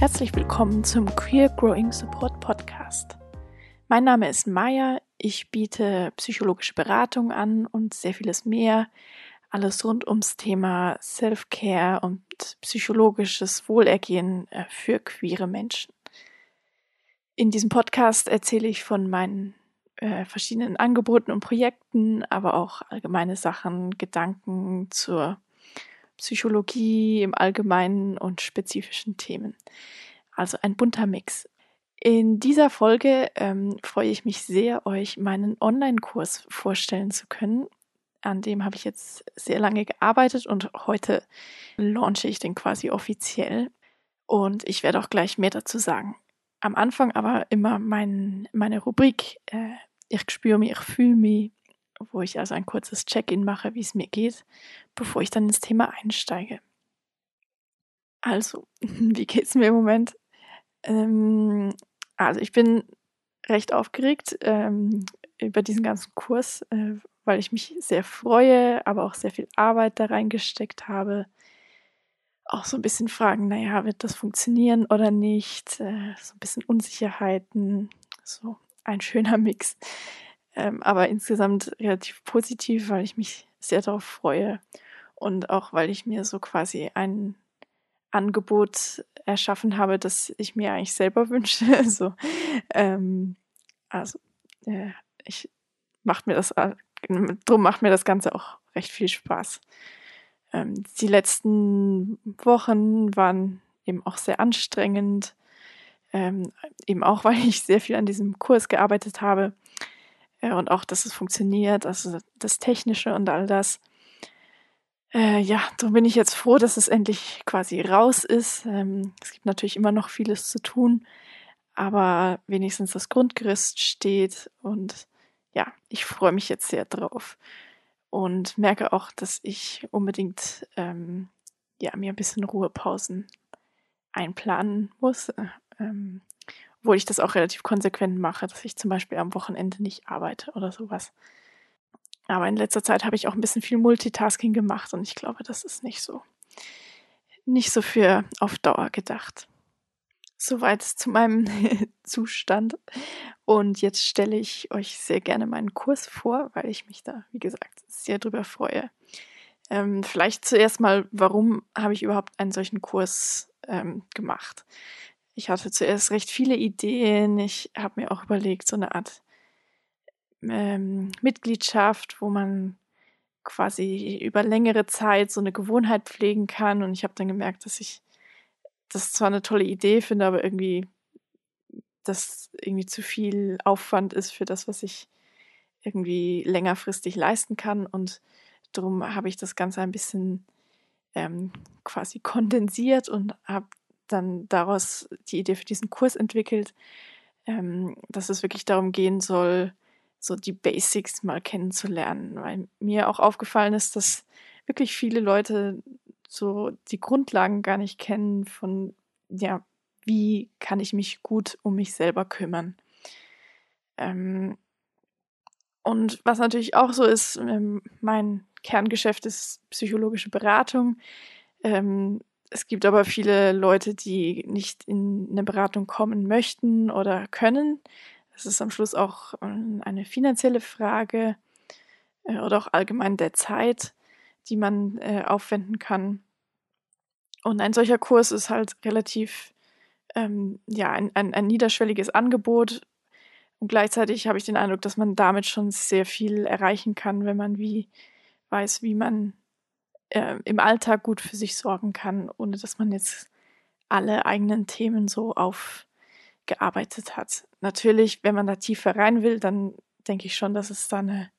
Herzlich willkommen zum Queer Growing Support Podcast. Mein Name ist Maya, ich biete psychologische Beratung an und sehr vieles mehr. Alles rund ums Thema Self-Care und psychologisches Wohlergehen äh, für queere Menschen. In diesem Podcast erzähle ich von meinen äh, verschiedenen Angeboten und Projekten, aber auch allgemeine Sachen, Gedanken zur Psychologie im Allgemeinen und spezifischen Themen. Also ein bunter Mix. In dieser Folge ähm, freue ich mich sehr, euch meinen Online-Kurs vorstellen zu können. An dem habe ich jetzt sehr lange gearbeitet und heute launche ich den quasi offiziell. Und ich werde auch gleich mehr dazu sagen. Am Anfang aber immer mein, meine Rubrik äh, Ich spüre mich, ich fühle mich, wo ich also ein kurzes Check-in mache, wie es mir geht, bevor ich dann ins Thema einsteige. Also, wie geht es mir im Moment? Ähm, also, ich bin recht aufgeregt ähm, über diesen ganzen Kurs, äh, weil ich mich sehr freue, aber auch sehr viel Arbeit da reingesteckt habe. Auch so ein bisschen Fragen, naja, wird das funktionieren oder nicht? Äh, so ein bisschen Unsicherheiten, so ein schöner Mix. Ähm, aber insgesamt relativ positiv, weil ich mich sehr darauf freue und auch weil ich mir so quasi ein Angebot erschaffen habe, das ich mir eigentlich selber wünsche. so, ähm, also äh, ich macht mir das, äh, drum macht mir das Ganze auch recht viel Spaß. Ähm, die letzten Wochen waren eben auch sehr anstrengend, ähm, eben auch weil ich sehr viel an diesem Kurs gearbeitet habe äh, und auch, dass es funktioniert, also das Technische und all das. Äh, ja, darum bin ich jetzt froh, dass es endlich quasi raus ist. Ähm, es gibt natürlich immer noch vieles zu tun, aber wenigstens das Grundgerüst steht und ja, ich freue mich jetzt sehr drauf und merke auch, dass ich unbedingt ähm, ja, mir ein bisschen Ruhepausen einplanen muss. Äh, ähm, obwohl ich das auch relativ konsequent mache, dass ich zum Beispiel am Wochenende nicht arbeite oder sowas. Aber in letzter Zeit habe ich auch ein bisschen viel Multitasking gemacht und ich glaube, das ist nicht so, nicht so für auf Dauer gedacht. Soweit zu meinem Zustand. Und jetzt stelle ich euch sehr gerne meinen Kurs vor, weil ich mich da, wie gesagt, sehr drüber freue. Ähm, vielleicht zuerst mal, warum habe ich überhaupt einen solchen Kurs ähm, gemacht? Ich hatte zuerst recht viele Ideen. Ich habe mir auch überlegt, so eine Art ähm, Mitgliedschaft, wo man quasi über längere Zeit so eine Gewohnheit pflegen kann. Und ich habe dann gemerkt, dass ich das zwar eine tolle Idee finde, aber irgendwie das irgendwie zu viel Aufwand ist für das, was ich irgendwie längerfristig leisten kann. Und darum habe ich das Ganze ein bisschen ähm, quasi kondensiert und habe dann daraus die Idee für diesen Kurs entwickelt, ähm, dass es wirklich darum gehen soll, so die Basics mal kennenzulernen, weil mir auch aufgefallen ist, dass wirklich viele Leute so die Grundlagen gar nicht kennen von, ja, wie kann ich mich gut um mich selber kümmern. Ähm, und was natürlich auch so ist, ähm, mein Kerngeschäft ist psychologische Beratung. Ähm, es gibt aber viele Leute, die nicht in eine Beratung kommen möchten oder können. Das ist am Schluss auch ähm, eine finanzielle Frage äh, oder auch allgemein der Zeit, die man äh, aufwenden kann. Und ein solcher Kurs ist halt relativ ähm, ja, ein, ein, ein niederschwelliges Angebot. Und gleichzeitig habe ich den Eindruck, dass man damit schon sehr viel erreichen kann, wenn man wie weiß, wie man äh, im Alltag gut für sich sorgen kann, ohne dass man jetzt alle eigenen Themen so aufgearbeitet hat. Natürlich, wenn man da tiefer rein will, dann denke ich schon, dass es da eine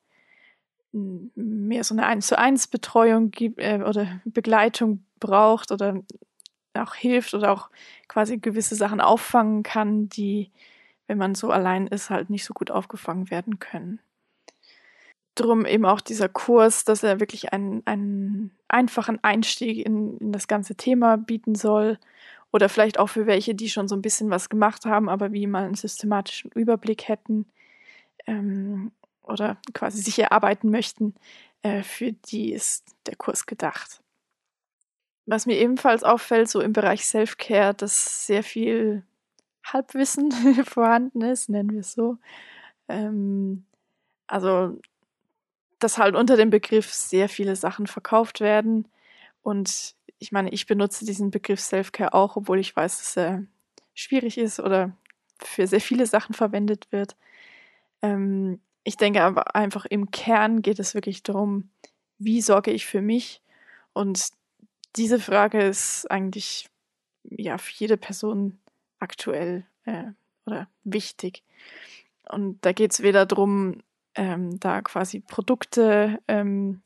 mehr so eine 1 zu 1 Betreuung gibt äh, oder Begleitung braucht oder auch hilft oder auch quasi gewisse Sachen auffangen kann, die, wenn man so allein ist, halt nicht so gut aufgefangen werden können drum eben auch dieser Kurs, dass er wirklich einen, einen einfachen Einstieg in, in das ganze Thema bieten soll. Oder vielleicht auch für welche, die schon so ein bisschen was gemacht haben, aber wie mal einen systematischen Überblick hätten ähm, oder quasi sich erarbeiten möchten, äh, für die ist der Kurs gedacht. Was mir ebenfalls auffällt, so im Bereich Self-Care, dass sehr viel Halbwissen vorhanden ist, nennen wir es so. Ähm, also, dass halt unter dem Begriff sehr viele Sachen verkauft werden. Und ich meine, ich benutze diesen Begriff Self-Care auch, obwohl ich weiß, dass er schwierig ist oder für sehr viele Sachen verwendet wird. Ähm, ich denke aber einfach im Kern geht es wirklich darum, wie sorge ich für mich? Und diese Frage ist eigentlich ja für jede Person aktuell äh, oder wichtig. Und da geht es weder darum, ähm, da quasi Produkte ähm,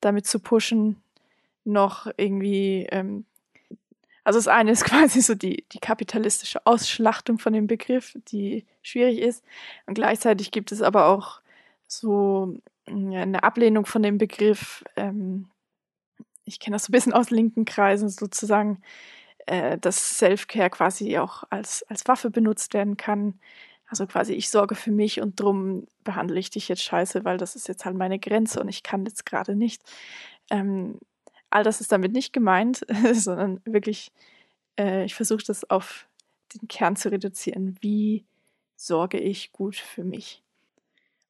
damit zu pushen, noch irgendwie ähm, also das eine ist quasi so die, die kapitalistische Ausschlachtung von dem Begriff, die schwierig ist. Und gleichzeitig gibt es aber auch so eine Ablehnung von dem Begriff. Ähm, ich kenne das so ein bisschen aus linken Kreisen sozusagen, äh, dass Self-Care quasi auch als, als Waffe benutzt werden kann. Also quasi, ich sorge für mich und drum behandle ich dich jetzt scheiße, weil das ist jetzt halt meine Grenze und ich kann jetzt gerade nicht. Ähm, all das ist damit nicht gemeint, sondern wirklich, äh, ich versuche das auf den Kern zu reduzieren. Wie sorge ich gut für mich?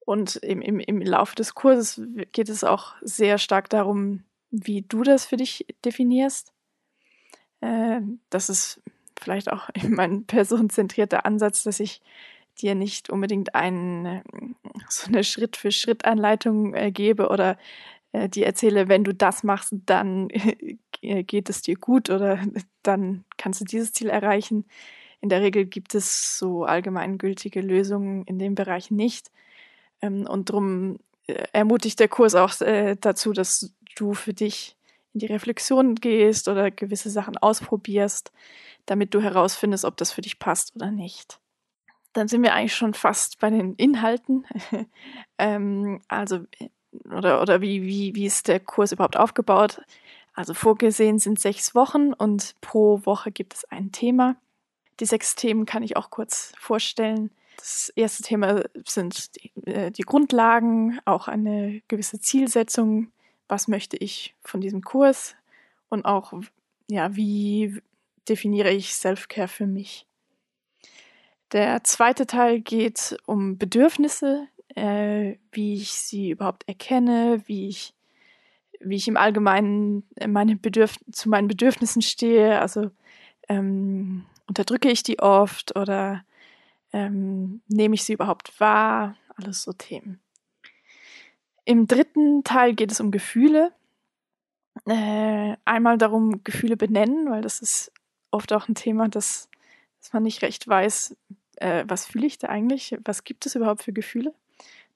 Und im, im, im Laufe des Kurses geht es auch sehr stark darum, wie du das für dich definierst. Äh, das ist vielleicht auch mein personenzentrierter Ansatz, dass ich dir nicht unbedingt einen, so eine Schritt-für-Schritt-Anleitung äh, gebe oder äh, dir erzähle, wenn du das machst, dann äh, geht es dir gut oder dann kannst du dieses Ziel erreichen. In der Regel gibt es so allgemeingültige Lösungen in dem Bereich nicht. Ähm, und darum äh, ermutigt der Kurs auch dazu, dass du für dich in die Reflexion gehst oder gewisse Sachen ausprobierst, damit du herausfindest, ob das für dich passt oder nicht. Dann sind wir eigentlich schon fast bei den Inhalten. ähm, also oder, oder wie, wie, wie ist der Kurs überhaupt aufgebaut? Also vorgesehen sind sechs Wochen und pro Woche gibt es ein Thema. Die sechs Themen kann ich auch kurz vorstellen. Das erste Thema sind die, äh, die Grundlagen, auch eine gewisse Zielsetzung. Was möchte ich von diesem Kurs? Und auch, ja, wie definiere ich Self-Care für mich? Der zweite Teil geht um Bedürfnisse, äh, wie ich sie überhaupt erkenne, wie ich, wie ich im Allgemeinen meine Bedürf zu meinen Bedürfnissen stehe. Also ähm, unterdrücke ich die oft oder ähm, nehme ich sie überhaupt wahr? Alles so Themen. Im dritten Teil geht es um Gefühle. Äh, einmal darum, Gefühle benennen, weil das ist oft auch ein Thema, das, dass man nicht recht weiß, äh, was fühle ich da eigentlich, was gibt es überhaupt für Gefühle.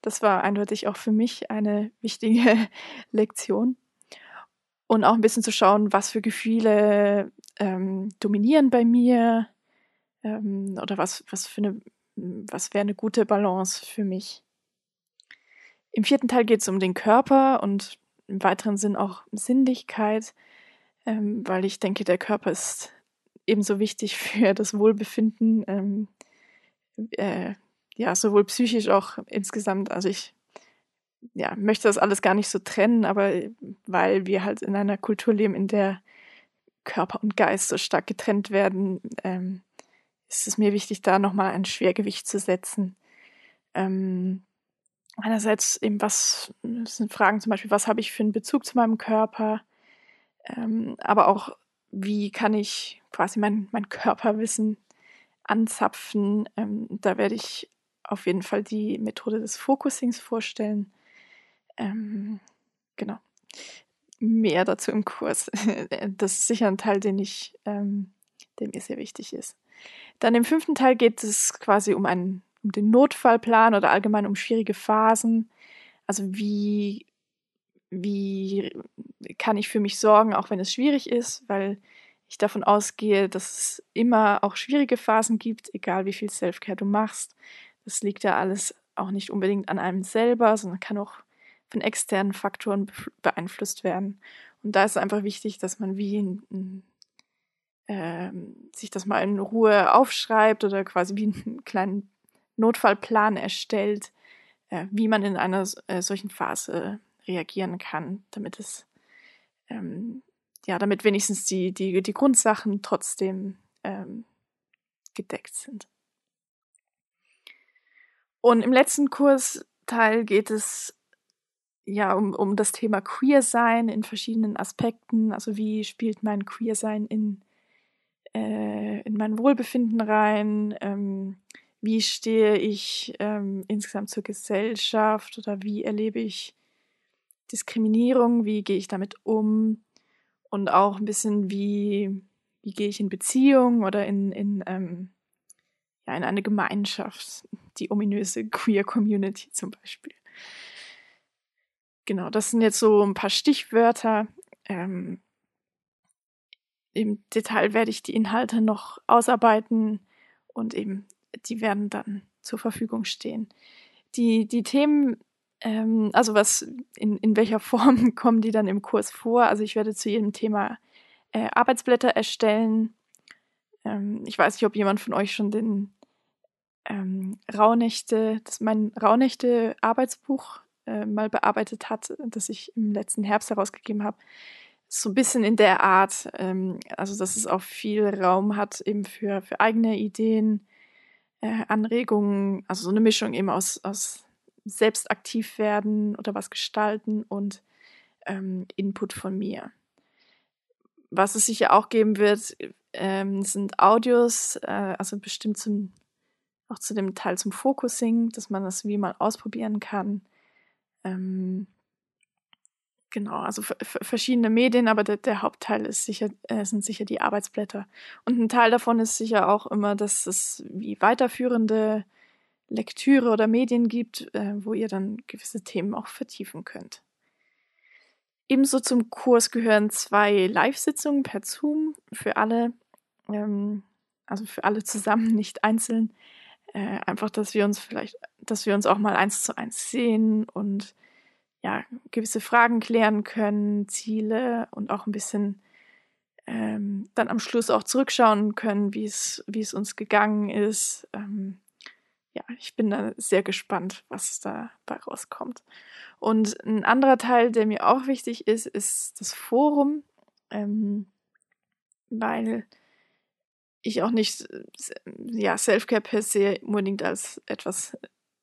Das war eindeutig auch für mich eine wichtige Lektion. Und auch ein bisschen zu schauen, was für Gefühle ähm, dominieren bei mir ähm, oder was, was, was wäre eine gute Balance für mich. Im vierten Teil geht es um den Körper und im weiteren Sinn auch Sinnlichkeit, ähm, weil ich denke, der Körper ist ebenso wichtig für das Wohlbefinden ähm, äh, ja, sowohl psychisch auch insgesamt. Also ich ja, möchte das alles gar nicht so trennen, aber weil wir halt in einer Kultur leben, in der Körper und Geist so stark getrennt werden, ähm, ist es mir wichtig, da nochmal ein Schwergewicht zu setzen. Ähm, einerseits eben, was sind Fragen zum Beispiel, was habe ich für einen Bezug zu meinem Körper, ähm, aber auch, wie kann ich quasi mein, mein Körperwissen anzapfen. Ähm, da werde ich auf jeden Fall die Methode des Focusings vorstellen. Ähm, genau. Mehr dazu im Kurs. Das ist sicher ein Teil, den ich, ähm, der mir sehr wichtig ist. Dann im fünften Teil geht es quasi um einen, um den Notfallplan oder allgemein um schwierige Phasen. Also wie, wie kann ich für mich sorgen, auch wenn es schwierig ist, weil ich davon ausgehe, dass es immer auch schwierige Phasen gibt, egal wie viel Selfcare du machst. Das liegt ja alles auch nicht unbedingt an einem selber, sondern kann auch von externen Faktoren beeinflusst werden. Und da ist es einfach wichtig, dass man wie ein, äh, sich das mal in Ruhe aufschreibt oder quasi wie einen kleinen Notfallplan erstellt, äh, wie man in einer äh, solchen Phase reagieren kann, damit es ähm, ja, damit wenigstens die, die, die Grundsachen trotzdem ähm, gedeckt sind. Und im letzten Kursteil geht es ja um, um das Thema Queer-Sein in verschiedenen Aspekten. Also wie spielt mein Queer-Sein in, äh, in mein Wohlbefinden rein? Ähm, wie stehe ich ähm, insgesamt zur Gesellschaft oder wie erlebe ich Diskriminierung? Wie gehe ich damit um? Und auch ein bisschen, wie, wie gehe ich in Beziehungen oder in, in, ähm, ja, in eine Gemeinschaft, die ominöse Queer Community zum Beispiel. Genau, das sind jetzt so ein paar Stichwörter. Ähm, Im Detail werde ich die Inhalte noch ausarbeiten und eben die werden dann zur Verfügung stehen. Die, die Themen, ähm, also was, in, in welcher Form kommen die dann im Kurs vor? Also ich werde zu jedem Thema äh, Arbeitsblätter erstellen. Ähm, ich weiß nicht, ob jemand von euch schon den ähm, Rauhnächte, das mein Rauhnächte-Arbeitsbuch äh, mal bearbeitet hat, das ich im letzten Herbst herausgegeben habe. So ein bisschen in der Art, ähm, also dass es auch viel Raum hat eben für, für eigene Ideen, äh, Anregungen, also so eine Mischung eben aus, aus selbst aktiv werden oder was gestalten und ähm, Input von mir. Was es sicher auch geben wird, ähm, sind Audios, äh, also bestimmt zum, auch zu dem Teil zum Focusing, dass man das wie mal ausprobieren kann. Ähm, genau, also verschiedene Medien, aber der, der Hauptteil ist sicher, äh, sind sicher die Arbeitsblätter. Und ein Teil davon ist sicher auch immer, dass es wie weiterführende Lektüre oder Medien gibt, äh, wo ihr dann gewisse Themen auch vertiefen könnt. Ebenso zum Kurs gehören zwei Live-Sitzungen per Zoom für alle, ähm, also für alle zusammen, nicht einzeln, äh, einfach, dass wir uns vielleicht, dass wir uns auch mal eins zu eins sehen und ja, gewisse Fragen klären können, Ziele und auch ein bisschen ähm, dann am Schluss auch zurückschauen können, wie es, wie es uns gegangen ist. Ähm, ja, ich bin da sehr gespannt, was dabei rauskommt. Und ein anderer Teil, der mir auch wichtig ist, ist das Forum, ähm, weil ich auch nicht ja, Selfcare per se unbedingt als etwas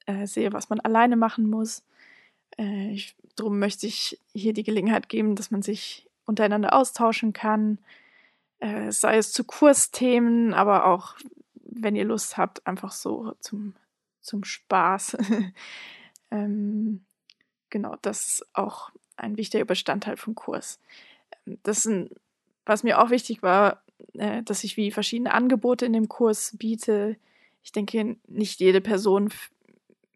äh, sehe, was man alleine machen muss. Äh, ich, darum möchte ich hier die Gelegenheit geben, dass man sich untereinander austauschen kann, äh, sei es zu Kursthemen, aber auch, wenn ihr Lust habt, einfach so zum, zum Spaß. ähm, genau, das ist auch ein wichtiger Bestandteil vom Kurs. Ähm, das ist was mir auch wichtig war, äh, dass ich wie verschiedene Angebote in dem Kurs biete. Ich denke, nicht jede Person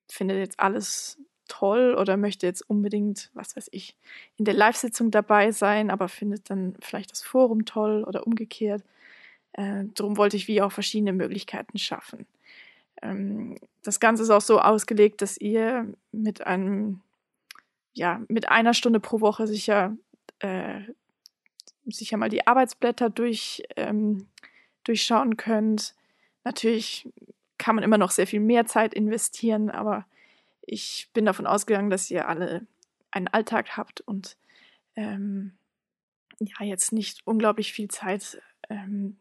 findet jetzt alles toll oder möchte jetzt unbedingt, was weiß ich, in der Live-Sitzung dabei sein, aber findet dann vielleicht das Forum toll oder umgekehrt. Äh, darum wollte ich wie auch verschiedene Möglichkeiten schaffen. Ähm, das Ganze ist auch so ausgelegt, dass ihr mit einem, ja, mit einer Stunde pro Woche sicher äh, sicher mal die Arbeitsblätter durch, ähm, durchschauen könnt. Natürlich kann man immer noch sehr viel mehr Zeit investieren, aber ich bin davon ausgegangen, dass ihr alle einen Alltag habt und ähm, ja, jetzt nicht unglaublich viel Zeit, ähm,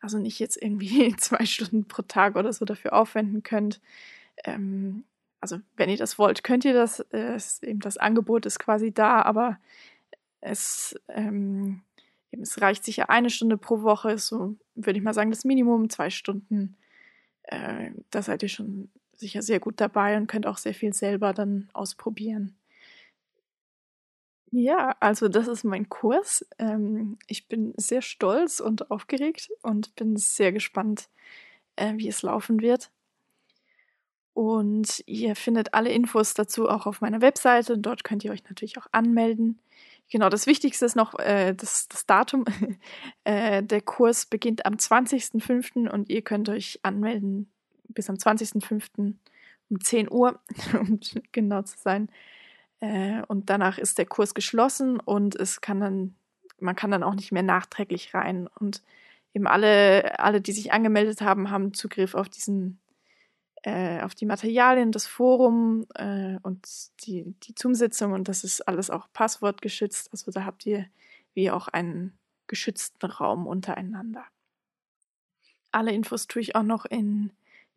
also nicht jetzt irgendwie zwei Stunden pro Tag oder so dafür aufwenden könnt. Ähm, also wenn ihr das wollt, könnt ihr das. Äh, eben das Angebot ist quasi da, aber es ähm, eben, es reicht sicher eine Stunde pro Woche, ist so, würde ich mal sagen, das Minimum, zwei Stunden. Äh, da seid ihr schon sicher sehr gut dabei und könnt auch sehr viel selber dann ausprobieren. Ja, also das ist mein Kurs. Ähm, ich bin sehr stolz und aufgeregt und bin sehr gespannt, äh, wie es laufen wird. Und ihr findet alle Infos dazu auch auf meiner Webseite und dort könnt ihr euch natürlich auch anmelden. Genau, das Wichtigste ist noch äh, das, das Datum. äh, der Kurs beginnt am 20.05. und ihr könnt euch anmelden bis am 20.05. um 10 Uhr, um genau zu sein. Äh, und danach ist der Kurs geschlossen und es kann dann, man kann dann auch nicht mehr nachträglich rein. Und eben alle, alle, die sich angemeldet haben, haben Zugriff auf diesen äh, auf die Materialien, das Forum äh, und die, die Zoom-Sitzung und das ist alles auch passwortgeschützt. Also da habt ihr wie auch einen geschützten Raum untereinander. Alle Infos tue ich auch noch in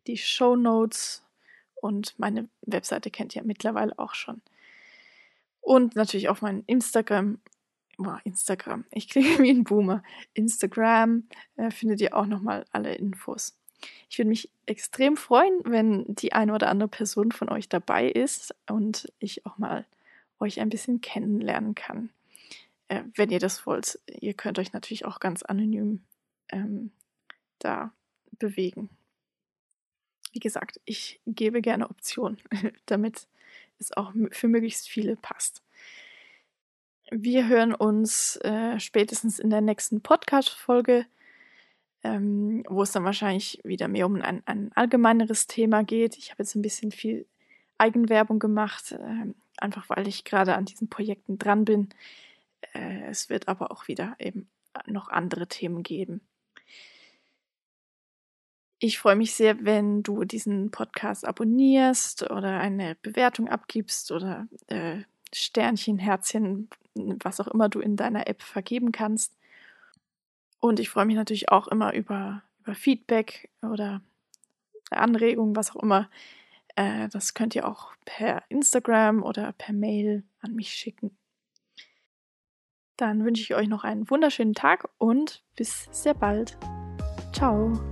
die Show Notes und meine Webseite kennt ihr mittlerweile auch schon. Und natürlich auf meinem Instagram. Boah, Instagram. Ich kriege wie ein Boomer. Instagram äh, findet ihr auch nochmal alle Infos. Ich würde mich extrem freuen, wenn die eine oder andere Person von euch dabei ist und ich auch mal euch ein bisschen kennenlernen kann. Äh, wenn ihr das wollt, ihr könnt euch natürlich auch ganz anonym ähm, da bewegen. Wie gesagt, ich gebe gerne Optionen, damit es auch für möglichst viele passt. Wir hören uns äh, spätestens in der nächsten Podcast-Folge, ähm, wo es dann wahrscheinlich wieder mehr um ein, ein allgemeineres Thema geht. Ich habe jetzt ein bisschen viel Eigenwerbung gemacht, äh, einfach weil ich gerade an diesen Projekten dran bin. Äh, es wird aber auch wieder eben noch andere Themen geben. Ich freue mich sehr, wenn du diesen Podcast abonnierst oder eine Bewertung abgibst oder äh, Sternchen, Herzchen, was auch immer du in deiner App vergeben kannst. Und ich freue mich natürlich auch immer über, über Feedback oder Anregungen, was auch immer. Äh, das könnt ihr auch per Instagram oder per Mail an mich schicken. Dann wünsche ich euch noch einen wunderschönen Tag und bis sehr bald. Ciao.